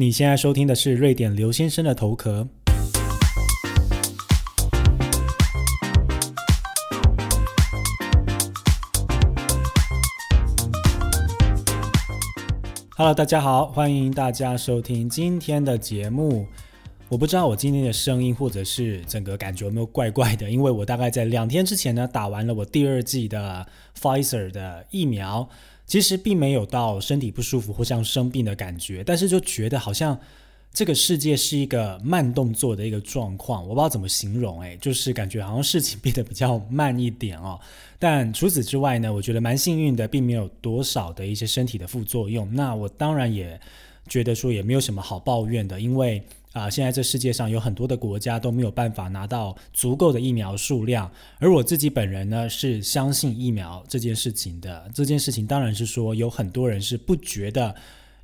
你现在收听的是瑞典刘先生的头壳。Hello，大家好，欢迎大家收听今天的节目。我不知道我今天的声音或者是整个感觉有没有怪怪的，因为我大概在两天之前呢打完了我第二季的 Pfizer 的疫苗，其实并没有到身体不舒服或像生病的感觉，但是就觉得好像这个世界是一个慢动作的一个状况，我不知道怎么形容，诶，就是感觉好像事情变得比较慢一点哦。但除此之外呢，我觉得蛮幸运的，并没有多少的一些身体的副作用。那我当然也觉得说也没有什么好抱怨的，因为啊，现在这世界上有很多的国家都没有办法拿到足够的疫苗数量。而我自己本人呢，是相信疫苗这件事情的。这件事情当然是说有很多人是不觉得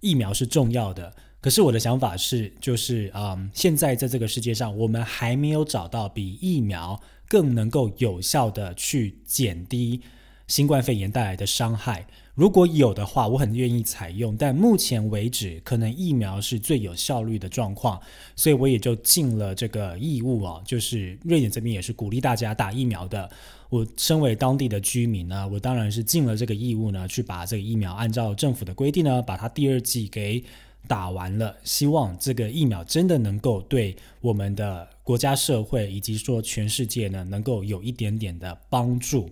疫苗是重要的。可是我的想法是，就是嗯，现在在这个世界上，我们还没有找到比疫苗。更能够有效的去减低新冠肺炎带来的伤害。如果有的话，我很愿意采用。但目前为止，可能疫苗是最有效率的状况，所以我也就尽了这个义务啊。就是瑞典这边也是鼓励大家打疫苗的。我身为当地的居民呢，我当然是尽了这个义务呢，去把这个疫苗按照政府的规定呢，把它第二剂给。打完了，希望这个疫苗真的能够对我们的国家社会以及说全世界呢，能够有一点点的帮助。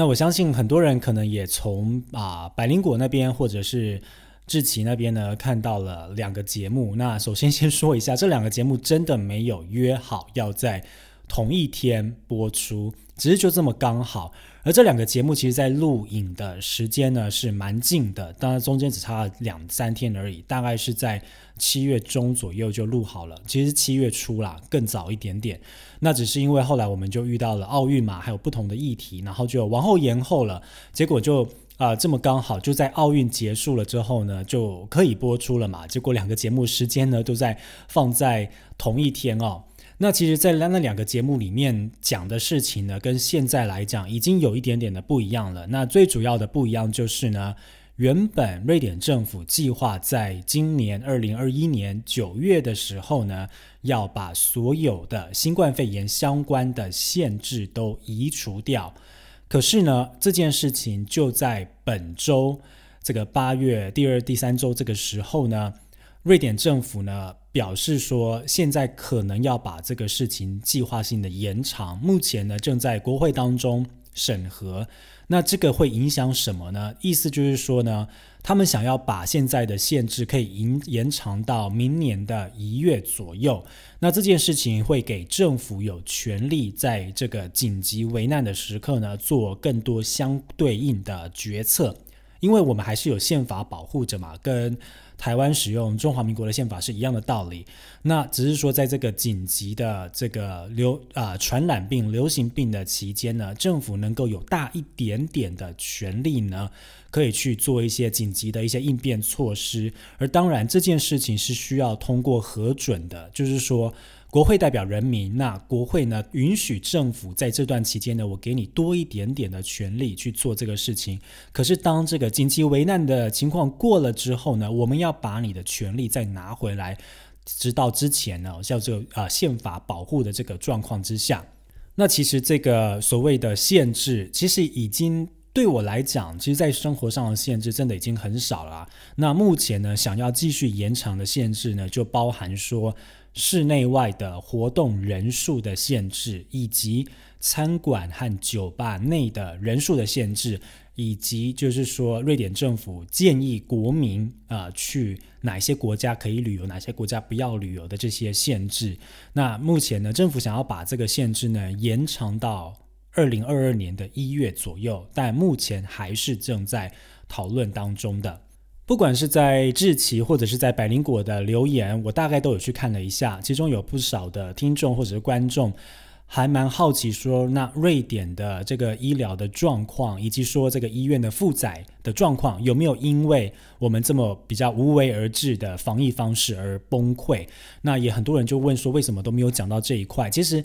那我相信很多人可能也从啊百灵果那边或者是志奇那边呢看到了两个节目。那首先 先说一下，这两个节目真的没有约好要在同一天播出，只是就这么刚好。而这两个节目其实，在录影的时间呢是蛮近的，当然中间只差两三天而已，大概是在七月中左右就录好了。其实七月初啦，更早一点点。那只是因为后来我们就遇到了奥运嘛，还有不同的议题，然后就往后延后了。结果就啊，这么刚好就在奥运结束了之后呢，就可以播出了嘛。结果两个节目时间呢都在放在同一天哦。那其实，在那那两个节目里面讲的事情呢，跟现在来讲已经有一点点的不一样了。那最主要的不一样就是呢，原本瑞典政府计划在今年二零二一年九月的时候呢，要把所有的新冠肺炎相关的限制都移除掉。可是呢，这件事情就在本周这个八月第二、第三周这个时候呢。瑞典政府呢表示说，现在可能要把这个事情计划性的延长，目前呢正在国会当中审核。那这个会影响什么呢？意思就是说呢，他们想要把现在的限制可以延延长到明年的一月左右。那这件事情会给政府有权利在这个紧急危难的时刻呢，做更多相对应的决策，因为我们还是有宪法保护着嘛，跟。台湾使用中华民国的宪法是一样的道理，那只是说在这个紧急的这个流啊传染病、流行病的期间呢，政府能够有大一点点的权利呢，可以去做一些紧急的一些应变措施。而当然这件事情是需要通过核准的，就是说。国会代表人民，那国会呢允许政府在这段期间呢，我给你多一点点的权利去做这个事情。可是当这个紧急危难的情况过了之后呢，我们要把你的权利再拿回来，直到之前呢叫做啊宪法保护的这个状况之下。那其实这个所谓的限制，其实已经对我来讲，其实在生活上的限制真的已经很少了。那目前呢，想要继续延长的限制呢，就包含说。室内外的活动人数的限制，以及餐馆和酒吧内的人数的限制，以及就是说，瑞典政府建议国民啊去哪些国家可以旅游，哪些国家不要旅游的这些限制。那目前呢，政府想要把这个限制呢延长到二零二二年的一月左右，但目前还是正在讨论当中的。不管是在志奇或者是在百灵果的留言，我大概都有去看了一下，其中有不少的听众或者是观众还蛮好奇，说那瑞典的这个医疗的状况，以及说这个医院的负载的状况，有没有因为我们这么比较无为而治的防疫方式而崩溃？那也很多人就问说，为什么都没有讲到这一块？其实。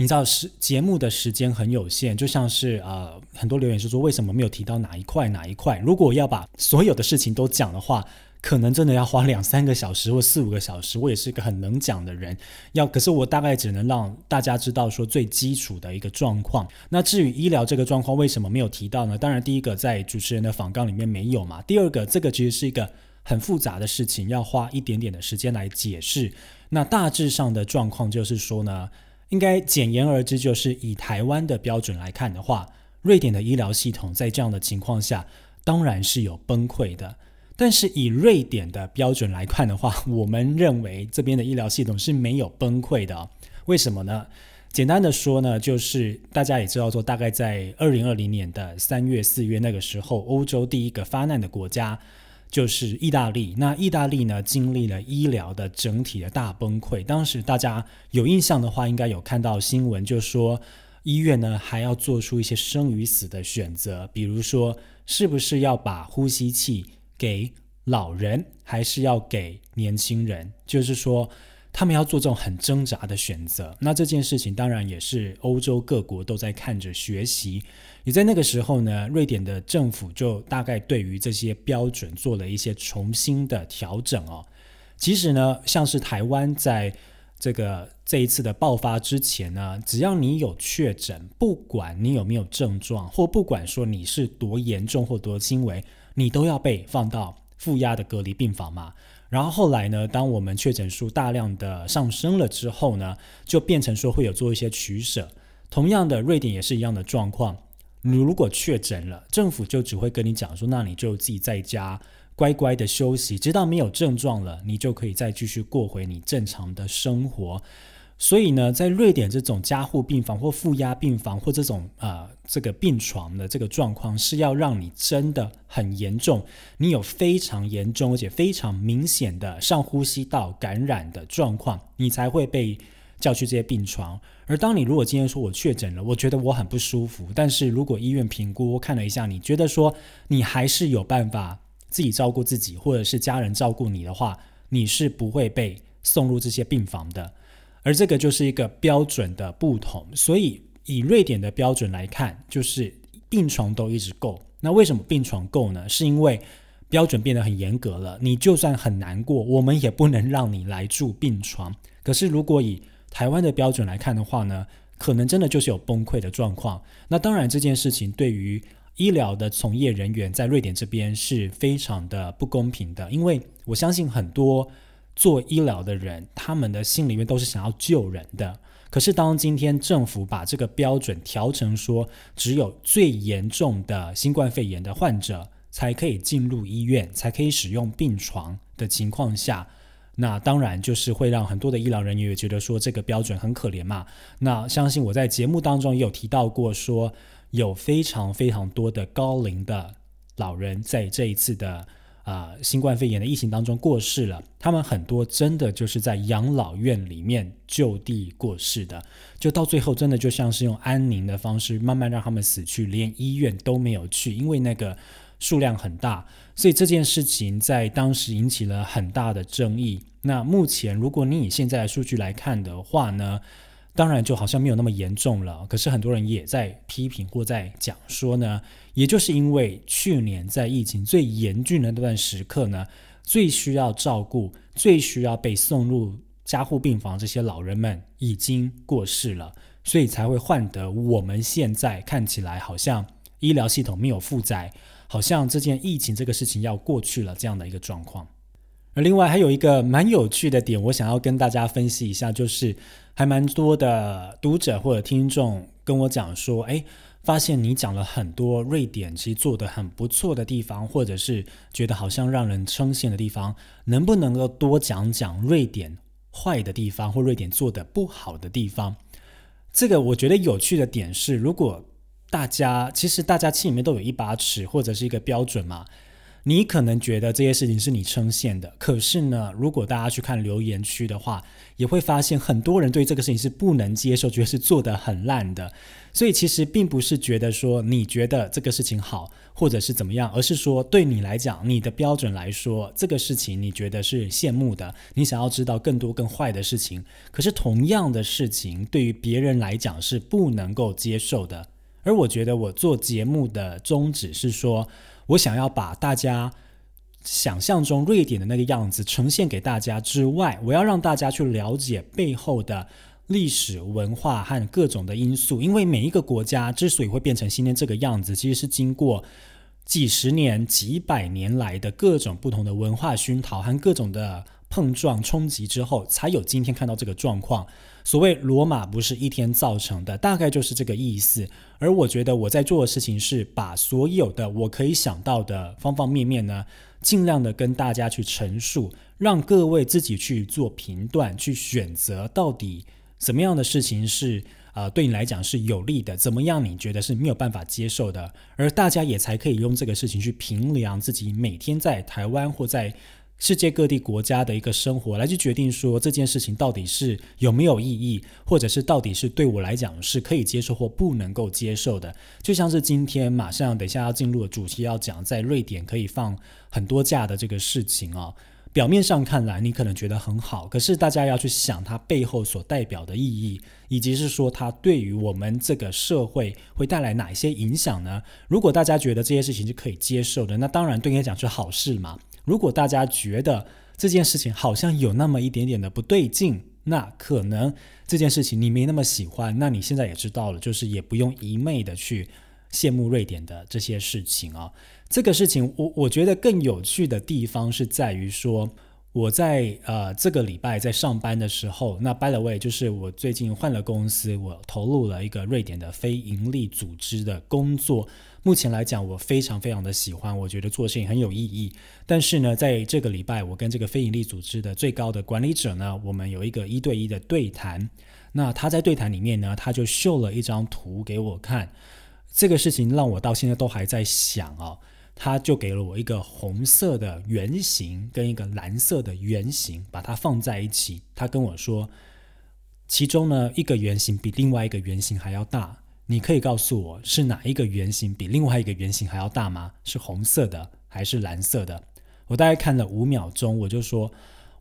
你知道时节目的时间很有限，就像是呃很多留言是说为什么没有提到哪一块哪一块？如果要把所有的事情都讲的话，可能真的要花两三个小时或四五个小时。我也是一个很能讲的人，要可是我大概只能让大家知道说最基础的一个状况。那至于医疗这个状况为什么没有提到呢？当然，第一个在主持人的访纲里面没有嘛。第二个，这个其实是一个很复杂的事情，要花一点点的时间来解释。那大致上的状况就是说呢，应该简言而之，就是以台湾的标准来看的话，瑞典的医疗系统在这样的情况下。当然是有崩溃的，但是以瑞典的标准来看的话，我们认为这边的医疗系统是没有崩溃的。为什么呢？简单的说呢，就是大家也知道说，大概在二零二零年的三月、四月那个时候，欧洲第一个发难的国家就是意大利。那意大利呢，经历了医疗的整体的大崩溃。当时大家有印象的话，应该有看到新闻，就说医院呢还要做出一些生与死的选择，比如说。是不是要把呼吸器给老人，还是要给年轻人？就是说，他们要做这种很挣扎的选择。那这件事情当然也是欧洲各国都在看着学习。也在那个时候呢，瑞典的政府就大概对于这些标准做了一些重新的调整哦。其实呢，像是台湾在。这个这一次的爆发之前呢，只要你有确诊，不管你有没有症状，或不管说你是多严重或多轻微，你都要被放到负压的隔离病房嘛。然后后来呢，当我们确诊数大量的上升了之后呢，就变成说会有做一些取舍。同样的，瑞典也是一样的状况。你如果确诊了，政府就只会跟你讲说，那你就自己在家。乖乖的休息，直到没有症状了，你就可以再继续过回你正常的生活。所以呢，在瑞典这种加护病房或负压病房或这种啊这个病床的这个状况，是要让你真的很严重，你有非常严重而且非常明显的上呼吸道感染的状况，你才会被叫去这些病床。而当你如果今天说我确诊了，我觉得我很不舒服，但是如果医院评估看了一下，你觉得说你还是有办法。自己照顾自己，或者是家人照顾你的话，你是不会被送入这些病房的。而这个就是一个标准的不同。所以以瑞典的标准来看，就是病床都一直够。那为什么病床够呢？是因为标准变得很严格了。你就算很难过，我们也不能让你来住病床。可是如果以台湾的标准来看的话呢，可能真的就是有崩溃的状况。那当然这件事情对于医疗的从业人员在瑞典这边是非常的不公平的，因为我相信很多做医疗的人，他们的心里面都是想要救人的。可是当今天政府把这个标准调成说，只有最严重的新冠肺炎的患者才可以进入医院，才可以使用病床的情况下，那当然就是会让很多的医疗人员也觉得说这个标准很可怜嘛。那相信我在节目当中也有提到过说。有非常非常多的高龄的老人在这一次的啊新冠肺炎的疫情当中过世了，他们很多真的就是在养老院里面就地过世的，就到最后真的就像是用安宁的方式慢慢让他们死去，连医院都没有去，因为那个数量很大，所以这件事情在当时引起了很大的争议。那目前如果你以现在的数据来看的话呢？当然，就好像没有那么严重了。可是很多人也在批评或在讲说呢，也就是因为去年在疫情最严峻的那段时刻呢，最需要照顾、最需要被送入加护病房这些老人们已经过世了，所以才会换得我们现在看起来好像医疗系统没有负载，好像这件疫情这个事情要过去了这样的一个状况。另外还有一个蛮有趣的点，我想要跟大家分析一下，就是。还蛮多的读者或者听众跟我讲说，哎，发现你讲了很多瑞典其实做的很不错的地方，或者是觉得好像让人称羡的地方，能不能够多讲讲瑞典坏的地方或瑞典做的不好的地方？这个我觉得有趣的点是，如果大家其实大家心里面都有一把尺或者是一个标准嘛。你可能觉得这些事情是你称羡的，可是呢，如果大家去看留言区的话，也会发现很多人对这个事情是不能接受，觉得是做的很烂的。所以其实并不是觉得说你觉得这个事情好，或者是怎么样，而是说对你来讲，你的标准来说，这个事情你觉得是羡慕的，你想要知道更多更坏的事情。可是同样的事情对于别人来讲是不能够接受的。而我觉得我做节目的宗旨是说。我想要把大家想象中瑞典的那个样子呈现给大家之外，我要让大家去了解背后的历史文化和各种的因素。因为每一个国家之所以会变成今天这个样子，其实是经过几十年、几百年来的各种不同的文化熏陶和各种的碰撞冲击之后，才有今天看到这个状况。所谓罗马不是一天造成的，大概就是这个意思。而我觉得我在做的事情是把所有的我可以想到的方方面面呢，尽量的跟大家去陈述，让各位自己去做评断，去选择到底怎么样的事情是呃对你来讲是有利的，怎么样你觉得是没有办法接受的，而大家也才可以用这个事情去评量自己每天在台湾或在。世界各地国家的一个生活来去决定说这件事情到底是有没有意义，或者是到底是对我来讲是可以接受或不能够接受的。就像是今天马上等一下要进入的主题要讲，在瑞典可以放很多假的这个事情啊。表面上看来你可能觉得很好，可是大家要去想它背后所代表的意义，以及是说它对于我们这个社会会带来哪一些影响呢？如果大家觉得这些事情是可以接受的，那当然对你来讲是好事嘛。如果大家觉得这件事情好像有那么一点点的不对劲，那可能这件事情你没那么喜欢，那你现在也知道了，就是也不用一昧的去羡慕瑞典的这些事情啊。这个事情，我我觉得更有趣的地方是在于说。我在呃这个礼拜在上班的时候，那 by the way，就是我最近换了公司，我投入了一个瑞典的非盈利组织的工作。目前来讲，我非常非常的喜欢，我觉得做事情很有意义。但是呢，在这个礼拜，我跟这个非盈利组织的最高的管理者呢，我们有一个一对一的对谈。那他在对谈里面呢，他就秀了一张图给我看。这个事情让我到现在都还在想啊。他就给了我一个红色的圆形跟一个蓝色的圆形，把它放在一起。他跟我说，其中呢一个圆形比另外一个圆形还要大。你可以告诉我是哪一个圆形比另外一个圆形还要大吗？是红色的还是蓝色的？我大概看了五秒钟，我就说，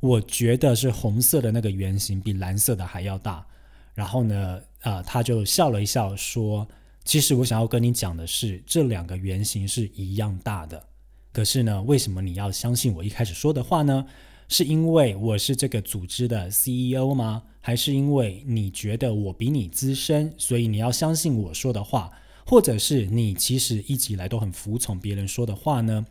我觉得是红色的那个圆形比蓝色的还要大。然后呢，啊，他就笑了一笑说。其实我想要跟你讲的是，这两个圆形是一样大的。可是呢，为什么你要相信我一开始说的话呢？是因为我是这个组织的 CEO 吗？还是因为你觉得我比你资深，所以你要相信我说的话？或者是你其实一直以来都很服从别人说的话呢？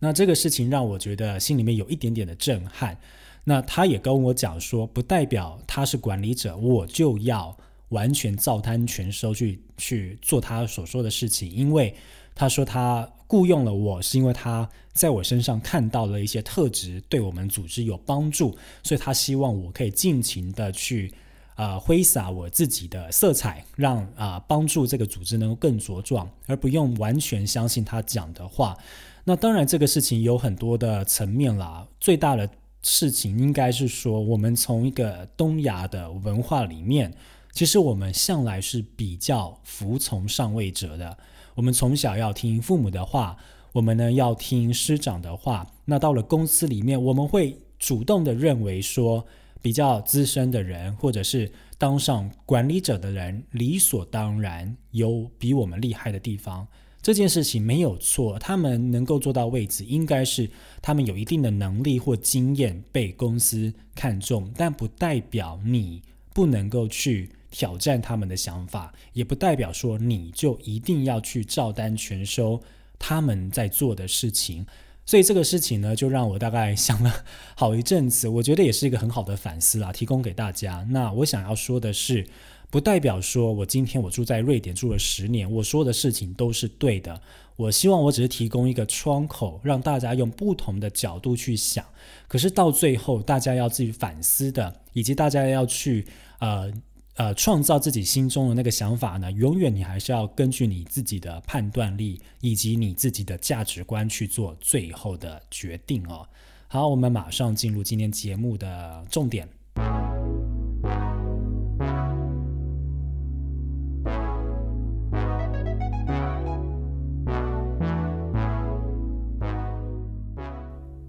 那这个事情让我觉得心里面有一点点的震撼。那他也跟我讲说，不代表他是管理者，我就要。完全照单全收去去做他所说的事情，因为他说他雇佣了我是因为他在我身上看到了一些特质，对我们组织有帮助，所以他希望我可以尽情的去啊挥洒我自己的色彩，让啊帮助这个组织能够更茁壮，而不用完全相信他讲的话。那当然这个事情有很多的层面啦，最大的事情应该是说，我们从一个东亚的文化里面。其实我们向来是比较服从上位者的，我们从小要听父母的话，我们呢要听师长的话。那到了公司里面，我们会主动的认为说，比较资深的人或者是当上管理者的人，理所当然有比我们厉害的地方。这件事情没有错，他们能够做到位置，应该是他们有一定的能力或经验被公司看重，但不代表你不能够去。挑战他们的想法，也不代表说你就一定要去照单全收他们在做的事情。所以这个事情呢，就让我大概想了好一阵子，我觉得也是一个很好的反思啦，提供给大家。那我想要说的是，不代表说我今天我住在瑞典住了十年，我说的事情都是对的。我希望我只是提供一个窗口，让大家用不同的角度去想。可是到最后，大家要自己反思的，以及大家要去呃。呃，创造自己心中的那个想法呢，永远你还是要根据你自己的判断力以及你自己的价值观去做最后的决定哦。好，我们马上进入今天节目的重点。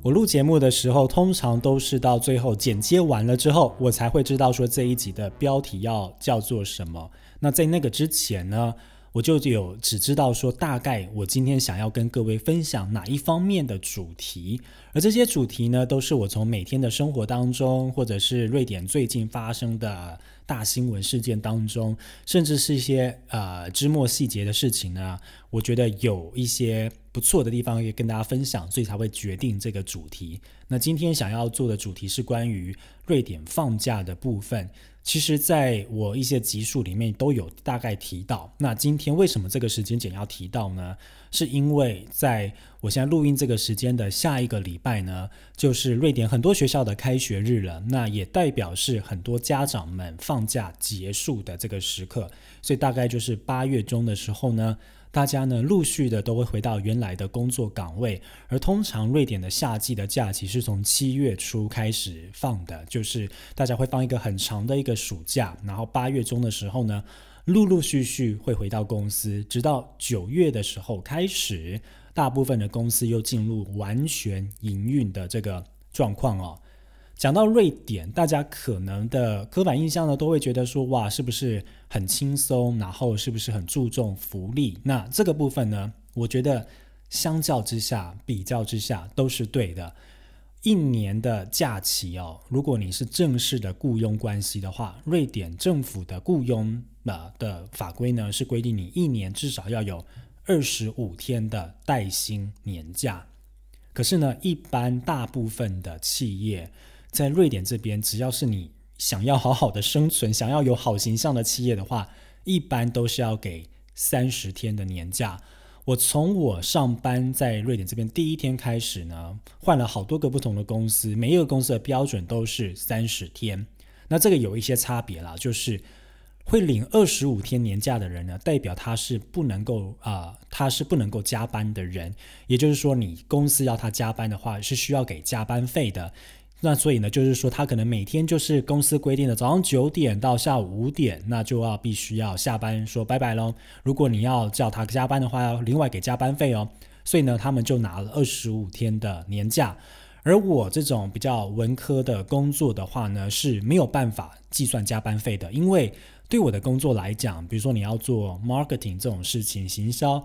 我录节目的时候，通常都是到最后剪接完了之后，我才会知道说这一集的标题要叫做什么。那在那个之前呢，我就有只知道说大概我今天想要跟各位分享哪一方面的主题，而这些主题呢，都是我从每天的生活当中，或者是瑞典最近发生的大新闻事件当中，甚至是一些呃枝末细节的事情呢，我觉得有一些不错的地方也跟大家分享，所以才会决定这个主题。那今天想要做的主题是关于瑞典放假的部分。其实，在我一些集数里面都有大概提到。那今天为什么这个时间点要提到呢？是因为在我现在录音这个时间的下一个礼拜呢，就是瑞典很多学校的开学日了。那也代表是很多家长们放假结束的这个时刻。所以大概就是八月中的时候呢。大家呢陆续的都会回到原来的工作岗位，而通常瑞典的夏季的假期是从七月初开始放的，就是大家会放一个很长的一个暑假，然后八月中的时候呢，陆陆续续会回到公司，直到九月的时候开始，大部分的公司又进入完全营运的这个状况哦。讲到瑞典，大家可能的刻板印象呢，都会觉得说，哇，是不是很轻松？然后是不是很注重福利？那这个部分呢，我觉得相较之下，比较之下都是对的。一年的假期哦，如果你是正式的雇佣关系的话，瑞典政府的雇佣呃的法规呢，是规定你一年至少要有二十五天的带薪年假。可是呢，一般大部分的企业。在瑞典这边，只要是你想要好好的生存、想要有好形象的企业的话，一般都是要给三十天的年假。我从我上班在瑞典这边第一天开始呢，换了好多个不同的公司，每一个公司的标准都是三十天。那这个有一些差别啦，就是会领二十五天年假的人呢，代表他是不能够啊，他是不能够加班的人。也就是说，你公司要他加班的话，是需要给加班费的。那所以呢，就是说他可能每天就是公司规定的早上九点到下午五点，那就要必须要下班说拜拜喽。如果你要叫他加班的话，要另外给加班费哦。所以呢，他们就拿了二十五天的年假。而我这种比较文科的工作的话呢，是没有办法计算加班费的，因为对我的工作来讲，比如说你要做 marketing 这种事情，行销。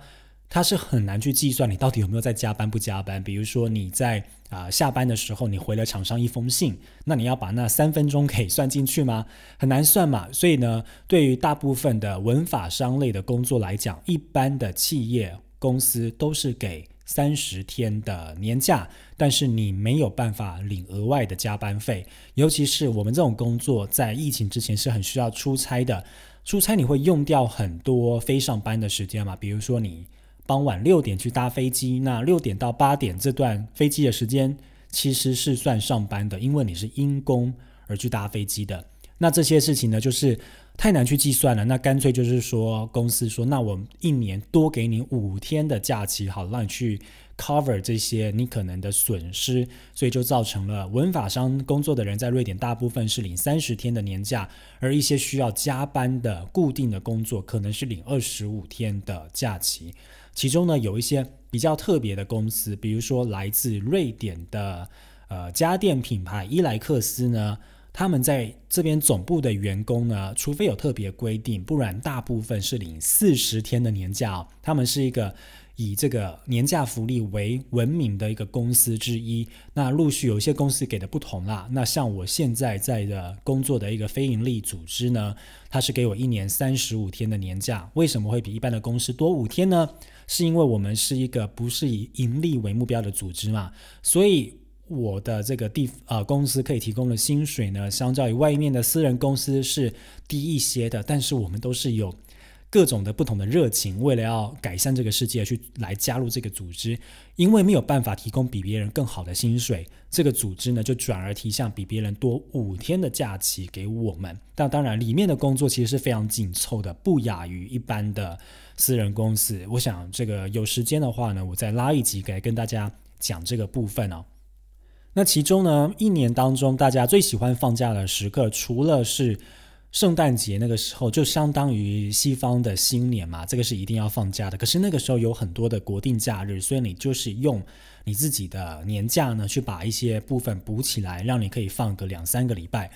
它是很难去计算你到底有没有在加班不加班。比如说你在啊下班的时候，你回了厂商一封信，那你要把那三分钟给算进去吗？很难算嘛。所以呢，对于大部分的文法商类的工作来讲，一般的企业公司都是给三十天的年假，但是你没有办法领额外的加班费。尤其是我们这种工作，在疫情之前是很需要出差的，出差你会用掉很多非上班的时间嘛？比如说你。傍晚六点去搭飞机，那六点到八点这段飞机的时间其实是算上班的，因为你是因公而去搭飞机的。那这些事情呢，就是太难去计算了。那干脆就是说，公司说，那我一年多给你五天的假期，好让你去 cover 这些你可能的损失。所以就造成了文法商工作的人在瑞典大部分是领三十天的年假，而一些需要加班的固定的工作，可能是领二十五天的假期。其中呢，有一些比较特别的公司，比如说来自瑞典的呃家电品牌伊莱克斯呢，他们在这边总部的员工呢，除非有特别规定，不然大部分是领四十天的年假。他们是一个。以这个年假福利为闻名的一个公司之一，那陆续有一些公司给的不同啦。那像我现在在的工作的一个非营利组织呢，它是给我一年三十五天的年假。为什么会比一般的公司多五天呢？是因为我们是一个不是以盈利为目标的组织嘛，所以我的这个地啊公司可以提供的薪水呢，相较于外面的私人公司是低一些的，但是我们都是有。各种的不同的热情，为了要改善这个世界，去来加入这个组织，因为没有办法提供比别人更好的薪水，这个组织呢就转而提向比别人多五天的假期给我们。但当然，里面的工作其实是非常紧凑的，不亚于一般的私人公司。我想这个有时间的话呢，我再拉一集来跟大家讲这个部分哦。那其中呢，一年当中大家最喜欢放假的时刻，除了是圣诞节那个时候就相当于西方的新年嘛，这个是一定要放假的。可是那个时候有很多的国定假日，所以你就是用你自己的年假呢，去把一些部分补起来，让你可以放个两三个礼拜。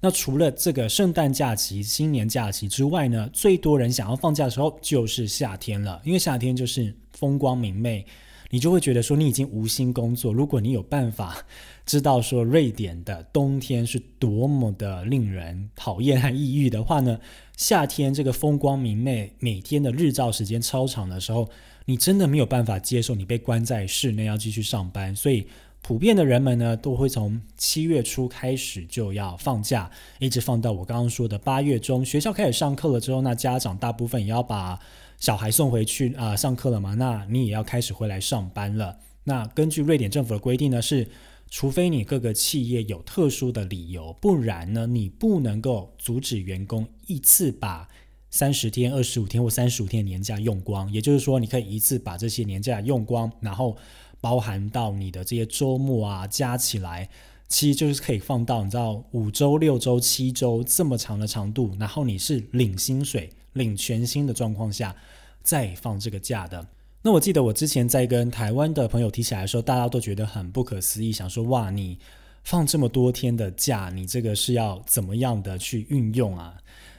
那除了这个圣诞假期、新年假期之外呢，最多人想要放假的时候就是夏天了，因为夏天就是风光明媚，你就会觉得说你已经无心工作。如果你有办法知道说瑞典的冬天是多么的令人讨厌和抑郁的话呢，夏天这个风光明媚、每天的日照时间超长的时候，你真的没有办法接受你被关在室内要继续上班，所以。普遍的人们呢，都会从七月初开始就要放假，一直放到我刚刚说的八月中，学校开始上课了之后，那家长大部分也要把小孩送回去啊，上课了嘛，那你也要开始回来上班了。那根据瑞典政府的规定呢，是除非你各个企业有特殊的理由，不然呢，你不能够阻止员工一次把三十天、二十五天或三十五天年假用光。也就是说，你可以一次把这些年假用光，然后。包含到你的这些周末啊，加起来，其实就是可以放到你知道五周、六周、七周这么长的长度，然后你是领薪水、领全薪的状况下再放这个假的。那我记得我之前在跟台湾的朋友提起来的时候，大家都觉得很不可思议，想说哇，你放这么多天的假，你这个是要怎么样的去运用啊？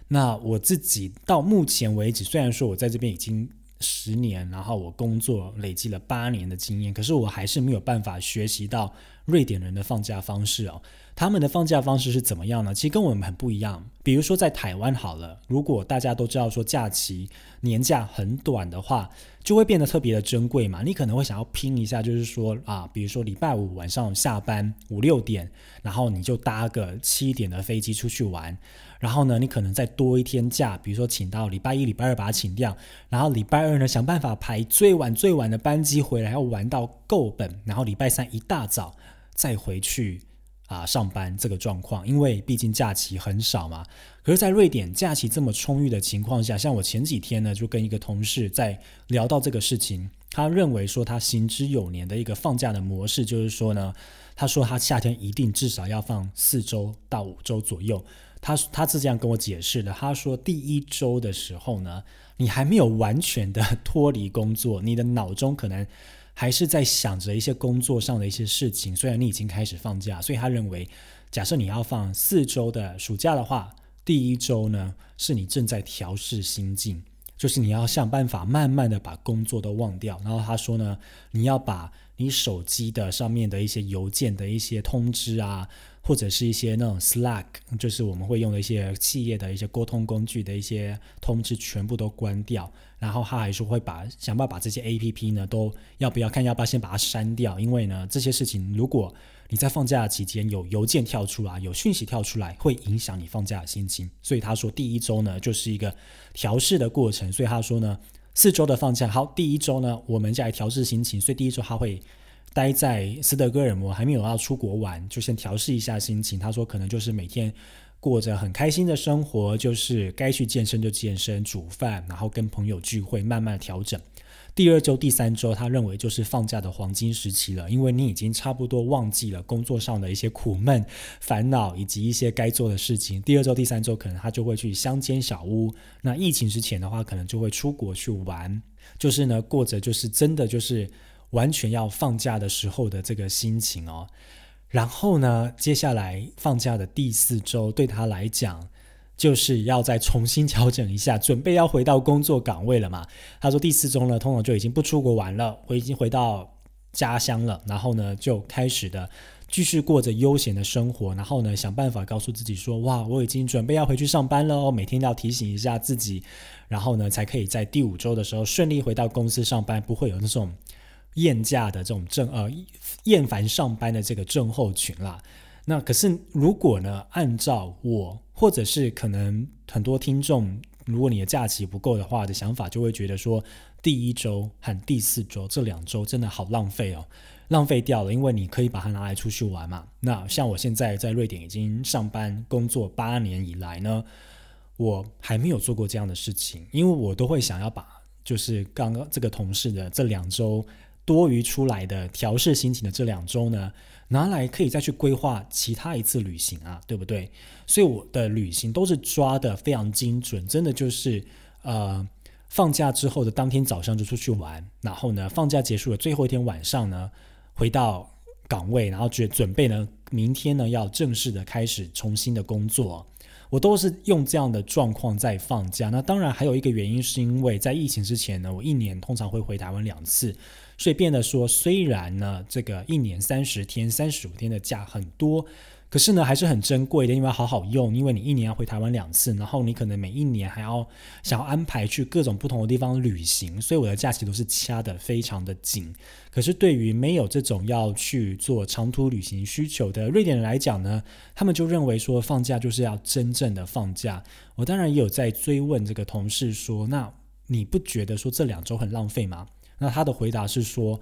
那我自己到目前为止，虽然说我在这边已经。十年，然后我工作累积了八年的经验，可是我还是没有办法学习到瑞典人的放假方式哦。他们的放假方式是怎么样呢？其实跟我们很不一样。比如说在台湾好了，如果大家都知道说假期年假很短的话，就会变得特别的珍贵嘛。你可能会想要拼一下，就是说啊，比如说礼拜五晚上下班五六点，然后你就搭个七点的飞机出去玩。然后呢，你可能再多一天假，比如说请到礼拜一、礼拜二把它请掉，然后礼拜二呢想办法排最晚最晚的班机回来，要玩到够本，然后礼拜三一大早再回去啊上班。这个状况，因为毕竟假期很少嘛。可是，在瑞典假期这么充裕的情况下，像我前几天呢就跟一个同事在聊到这个事情，他认为说他行之有年的一个放假的模式，就是说呢，他说他夏天一定至少要放四周到五周左右。他他是这样跟我解释的。他说，第一周的时候呢，你还没有完全的脱离工作，你的脑中可能还是在想着一些工作上的一些事情。虽然你已经开始放假，所以他认为，假设你要放四周的暑假的话，第一周呢是你正在调试心境，就是你要想办法慢慢的把工作都忘掉。然后他说呢，你要把你手机的上面的一些邮件的一些通知啊。或者是一些那种 Slack，就是我们会用的一些企业的一些沟通工具的一些通知，全部都关掉。然后他还说会把想办法把这些 APP 呢，都要不要看要不要先把它删掉？因为呢，这些事情如果你在放假期间有邮件跳出来，有讯息跳出来，会影响你放假的心情。所以他说第一周呢就是一个调试的过程。所以他说呢，四周的放假，好，第一周呢我们再来调试心情。所以第一周他会。待在斯德哥尔摩还没有要出国玩，就先调试一下心情。他说可能就是每天过着很开心的生活，就是该去健身就健身、煮饭，然后跟朋友聚会，慢慢调整。第二周、第三周，他认为就是放假的黄金时期了，因为你已经差不多忘记了工作上的一些苦闷、烦恼以及一些该做的事情。第二周、第三周，可能他就会去乡间小屋。那疫情之前的话，可能就会出国去玩，就是呢，过着就是真的就是。完全要放假的时候的这个心情哦，然后呢，接下来放假的第四周对他来讲，就是要再重新调整一下，准备要回到工作岗位了嘛。他说第四周呢，通常就已经不出国玩了，我已经回到家乡了，然后呢，就开始的继续过着悠闲的生活，然后呢，想办法告诉自己说，哇，我已经准备要回去上班了哦，每天要提醒一下自己，然后呢，才可以在第五周的时候顺利回到公司上班，不会有那种。厌假的这种症呃厌烦上班的这个症候群啦，那可是如果呢，按照我或者是可能很多听众，如果你的假期不够的话的想法，就会觉得说第一周和第四周这两周真的好浪费哦，浪费掉了，因为你可以把它拿来出去玩嘛。那像我现在在瑞典已经上班工作八年以来呢，我还没有做过这样的事情，因为我都会想要把就是刚刚这个同事的这两周。多余出来的调试心情的这两周呢，拿来可以再去规划其他一次旅行啊，对不对？所以我的旅行都是抓的非常精准，真的就是呃放假之后的当天早上就出去玩，然后呢放假结束的最后一天晚上呢回到岗位，然后准准备呢明天呢要正式的开始重新的工作。我都是用这样的状况在放假。那当然还有一个原因，是因为在疫情之前呢，我一年通常会回台湾两次，所以变得说，虽然呢这个一年三十天、三十五天的假很多。可是呢，还是很珍贵的，因为好好用。因为你一年要回台湾两次，然后你可能每一年还要想要安排去各种不同的地方旅行，所以我的假期都是掐得非常的紧。可是对于没有这种要去做长途旅行需求的瑞典人来讲呢，他们就认为说放假就是要真正的放假。我当然也有在追问这个同事说，那你不觉得说这两周很浪费吗？那他的回答是说。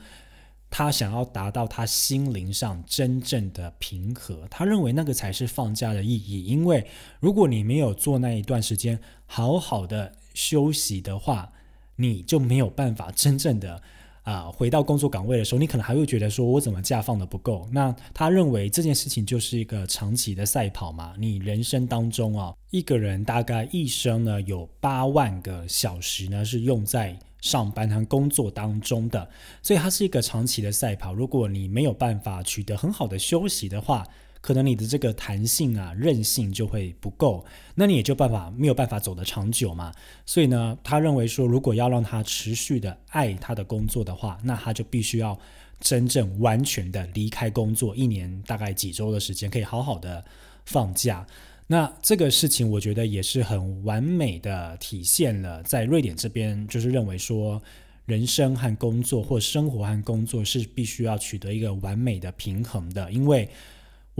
他想要达到他心灵上真正的平和，他认为那个才是放假的意义。因为如果你没有做那一段时间好好的休息的话，你就没有办法真正的啊回到工作岗位的时候，你可能还会觉得说我怎么假放的不够。那他认为这件事情就是一个长期的赛跑嘛。你人生当中啊，一个人大概一生呢有八万个小时呢是用在。上班和工作当中的，所以它是一个长期的赛跑。如果你没有办法取得很好的休息的话，可能你的这个弹性啊、韧性就会不够，那你也就办法没有办法走得长久嘛。所以呢，他认为说，如果要让他持续的爱他的工作的话，那他就必须要真正完全的离开工作，一年大概几周的时间，可以好好的放假。那这个事情，我觉得也是很完美的体现了，在瑞典这边，就是认为说，人生和工作或生活和工作是必须要取得一个完美的平衡的，因为。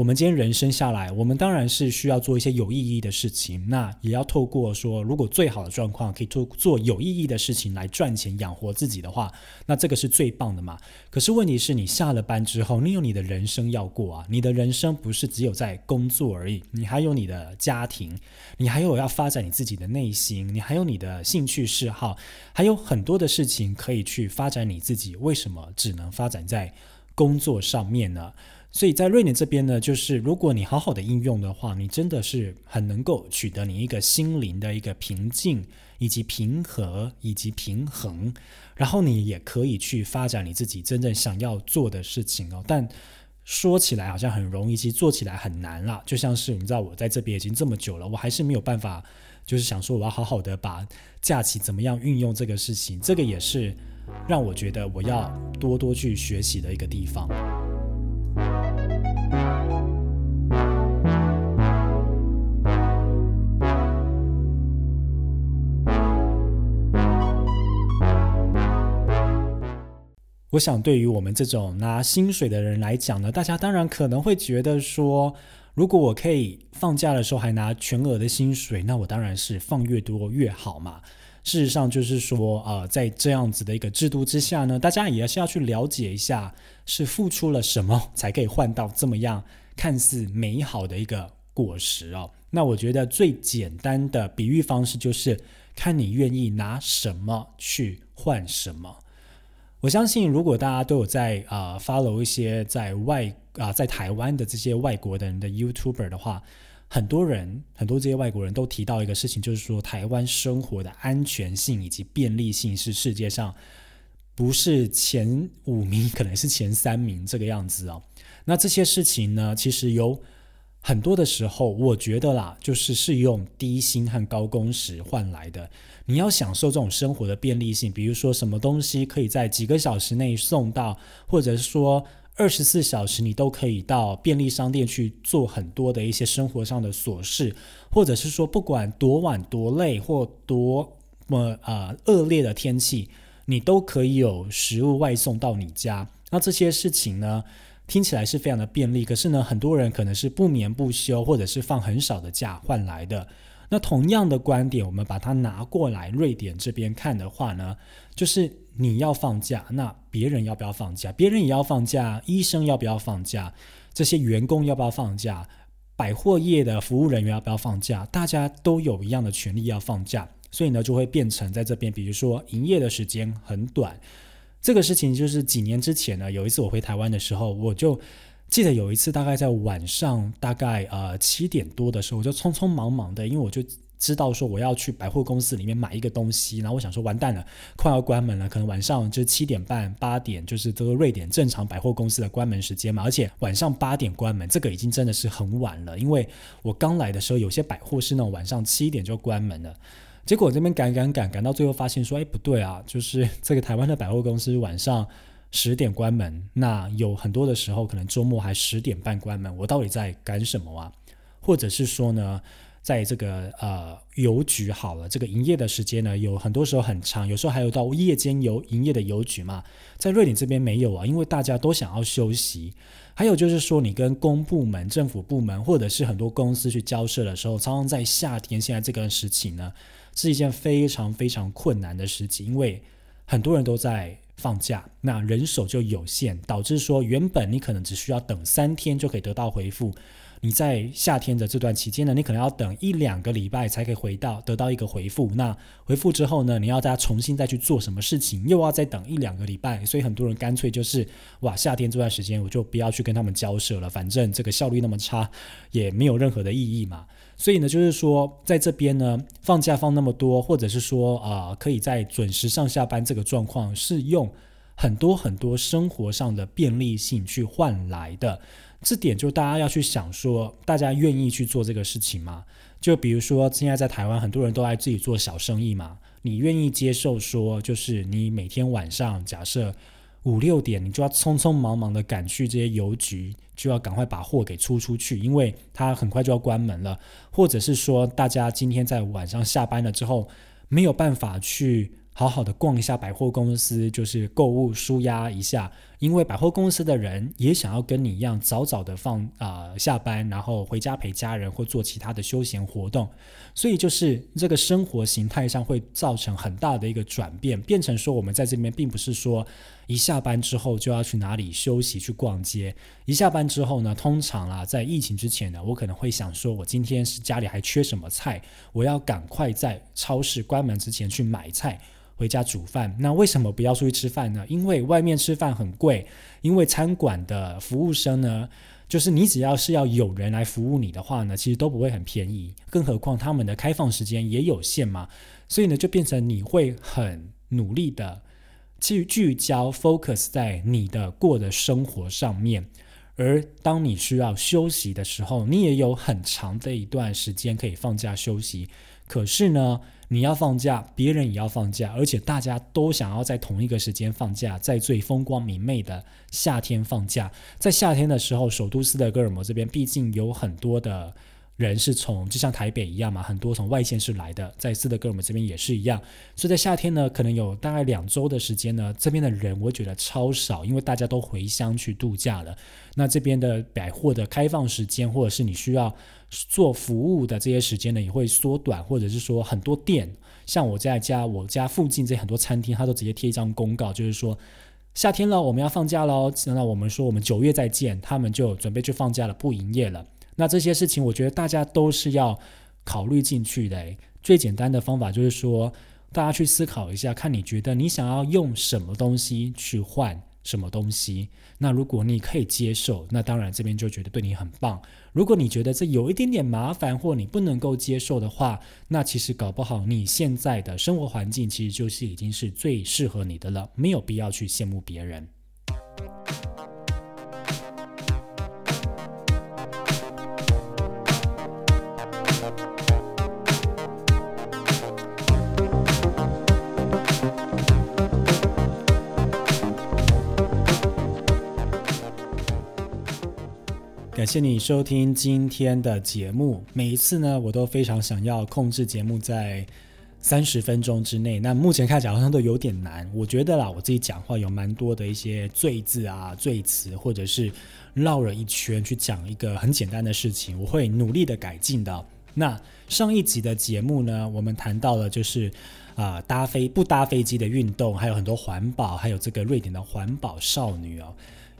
我们今天人生下来，我们当然是需要做一些有意义的事情。那也要透过说，如果最好的状况可以做做有意义的事情来赚钱养活自己的话，那这个是最棒的嘛。可是问题是你下了班之后，你有你的人生要过啊。你的人生不是只有在工作而已，你还有你的家庭，你还有要发展你自己的内心，你还有你的兴趣嗜好，还有很多的事情可以去发展你自己。为什么只能发展在工作上面呢？所以在瑞典这边呢，就是如果你好好的应用的话，你真的是很能够取得你一个心灵的一个平静，以及平和，以及平衡，然后你也可以去发展你自己真正想要做的事情哦。但说起来好像很容易，其实做起来很难啦。就像是你知道，我在这边已经这么久了，我还是没有办法，就是想说我要好好的把假期怎么样运用这个事情，这个也是让我觉得我要多多去学习的一个地方。我想，对于我们这种拿薪水的人来讲呢，大家当然可能会觉得说，如果我可以放假的时候还拿全额的薪水，那我当然是放越多越好嘛。事实上，就是说，呃，在这样子的一个制度之下呢，大家也是要去了解一下，是付出了什么才可以换到这么样看似美好的一个果实哦。那我觉得最简单的比喻方式就是，看你愿意拿什么去换什么。我相信，如果大家都有在啊 follow 一些在外啊在台湾的这些外国的人的 YouTuber 的话，很多人很多这些外国人都提到一个事情，就是说台湾生活的安全性以及便利性是世界上不是前五名，可能是前三名这个样子哦。那这些事情呢，其实有。很多的时候，我觉得啦，就是是用低薪和高工时换来的。你要享受这种生活的便利性，比如说什么东西可以在几个小时内送到，或者是说二十四小时你都可以到便利商店去做很多的一些生活上的琐事，或者是说不管多晚多累或多么啊恶劣的天气，你都可以有食物外送到你家。那这些事情呢？听起来是非常的便利，可是呢，很多人可能是不眠不休，或者是放很少的假换来的。那同样的观点，我们把它拿过来瑞典这边看的话呢，就是你要放假，那别人要不要放假？别人也要放假，医生要不要放假？这些员工要不要放假？百货业的服务人员要不要放假？大家都有一样的权利要放假，所以呢，就会变成在这边，比如说营业的时间很短。这个事情就是几年之前呢，有一次我回台湾的时候，我就记得有一次大概在晚上大概呃七点多的时候，我就匆匆忙忙的，因为我就知道说我要去百货公司里面买一个东西，然后我想说完蛋了，快要关门了，可能晚上就七点半、八点，就是这个瑞典正常百货公司的关门时间嘛。而且晚上八点关门，这个已经真的是很晚了。因为我刚来的时候，有些百货是那种晚上七点就关门了。结果我这边赶赶赶赶到最后，发现说，哎，不对啊，就是这个台湾的百货公司晚上十点关门，那有很多的时候可能周末还十点半关门，我到底在赶什么啊？或者是说呢？在这个呃邮局好了，这个营业的时间呢，有很多时候很长，有时候还有到夜间邮营业的邮局嘛。在瑞典这边没有啊，因为大家都想要休息。还有就是说，你跟公部门、政府部门或者是很多公司去交涉的时候，常常在夏天现在这个时期呢，是一件非常非常困难的事情，因为很多人都在放假，那人手就有限，导致说原本你可能只需要等三天就可以得到回复。你在夏天的这段期间呢，你可能要等一两个礼拜才可以回到得到一个回复。那回复之后呢，你要再重新再去做什么事情，又要再等一两个礼拜。所以很多人干脆就是哇，夏天这段时间我就不要去跟他们交涉了，反正这个效率那么差，也没有任何的意义嘛。所以呢，就是说在这边呢，放假放那么多，或者是说啊，可以在准时上下班这个状况，是用很多很多生活上的便利性去换来的。这点就大家要去想说，大家愿意去做这个事情吗？就比如说现在在台湾，很多人都爱自己做小生意嘛。你愿意接受说，就是你每天晚上假设五六点，你就要匆匆忙忙的赶去这些邮局，就要赶快把货给出出去，因为它很快就要关门了。或者是说，大家今天在晚上下班了之后，没有办法去。好好的逛一下百货公司，就是购物舒压一下。因为百货公司的人也想要跟你一样，早早的放啊下班，然后回家陪家人或做其他的休闲活动。所以就是这个生活形态上会造成很大的一个转变，变成说我们在这边并不是说一下班之后就要去哪里休息去逛街。一下班之后呢，通常啊在疫情之前呢，我可能会想说，我今天是家里还缺什么菜，我要赶快在超市关门之前去买菜。回家煮饭，那为什么不要出去吃饭呢？因为外面吃饭很贵，因为餐馆的服务生呢，就是你只要是要有人来服务你的话呢，其实都不会很便宜，更何况他们的开放时间也有限嘛，所以呢，就变成你会很努力的去聚焦 focus 在你的过的生活上面，而当你需要休息的时候，你也有很长的一段时间可以放假休息，可是呢？你要放假，别人也要放假，而且大家都想要在同一个时间放假，在最风光明媚的夏天放假。在夏天的时候，首都斯德哥尔摩这边毕竟有很多的人是从，就像台北一样嘛，很多从外县市来的，在斯德哥尔摩这边也是一样。所以在夏天呢，可能有大概两周的时间呢，这边的人我觉得超少，因为大家都回乡去度假了。那这边的百货的开放时间，或者是你需要。做服务的这些时间呢，也会缩短，或者是说很多店，像我在家我家附近这很多餐厅，它都直接贴一张公告，就是说夏天了，我们要放假喽。那我们说我们九月再见，他们就准备去放假了，不营业了。那这些事情，我觉得大家都是要考虑进去的。最简单的方法就是说，大家去思考一下，看你觉得你想要用什么东西去换。什么东西？那如果你可以接受，那当然这边就觉得对你很棒。如果你觉得这有一点点麻烦，或你不能够接受的话，那其实搞不好你现在的生活环境其实就是已经是最适合你的了，没有必要去羡慕别人。感谢你收听今天的节目。每一次呢，我都非常想要控制节目在三十分钟之内。那目前看起来好像都有点难。我觉得啦，我自己讲话有蛮多的一些赘字啊、赘词，或者是绕了一圈去讲一个很简单的事情，我会努力的改进的。那上一集的节目呢，我们谈到了就是啊搭飞不搭飞机的运动，还有很多环保，还有这个瑞典的环保少女哦。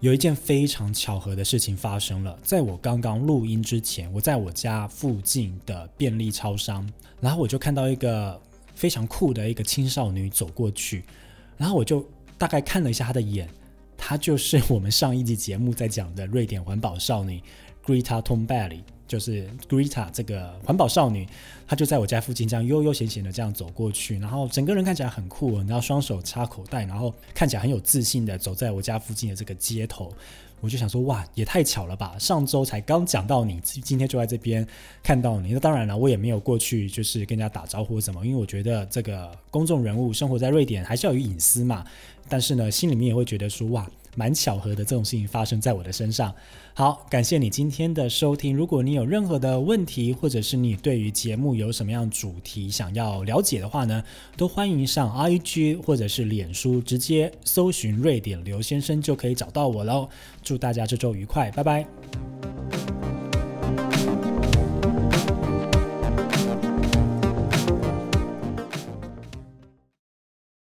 有一件非常巧合的事情发生了，在我刚刚录音之前，我在我家附近的便利超商，然后我就看到一个非常酷的一个青少女走过去，然后我就大概看了一下她的眼，她就是我们上一集节目在讲的瑞典环保少女 Greta Thunberg。就是 Greta 这个环保少女，她就在我家附近这样悠悠闲闲的这样走过去，然后整个人看起来很酷，然后双手插口袋，然后看起来很有自信的走在我家附近的这个街头。我就想说，哇，也太巧了吧！上周才刚讲到你，今天就在这边看到你。那当然了，我也没有过去就是跟人家打招呼什么，因为我觉得这个公众人物生活在瑞典还是要有隐私嘛。但是呢，心里面也会觉得说，哇。蛮巧合的，这种事情发生在我的身上。好，感谢你今天的收听。如果你有任何的问题，或者是你对于节目有什么样主题想要了解的话呢，都欢迎上 IG 或者是脸书直接搜寻瑞典刘先生就可以找到我喽。祝大家这周愉快，拜拜。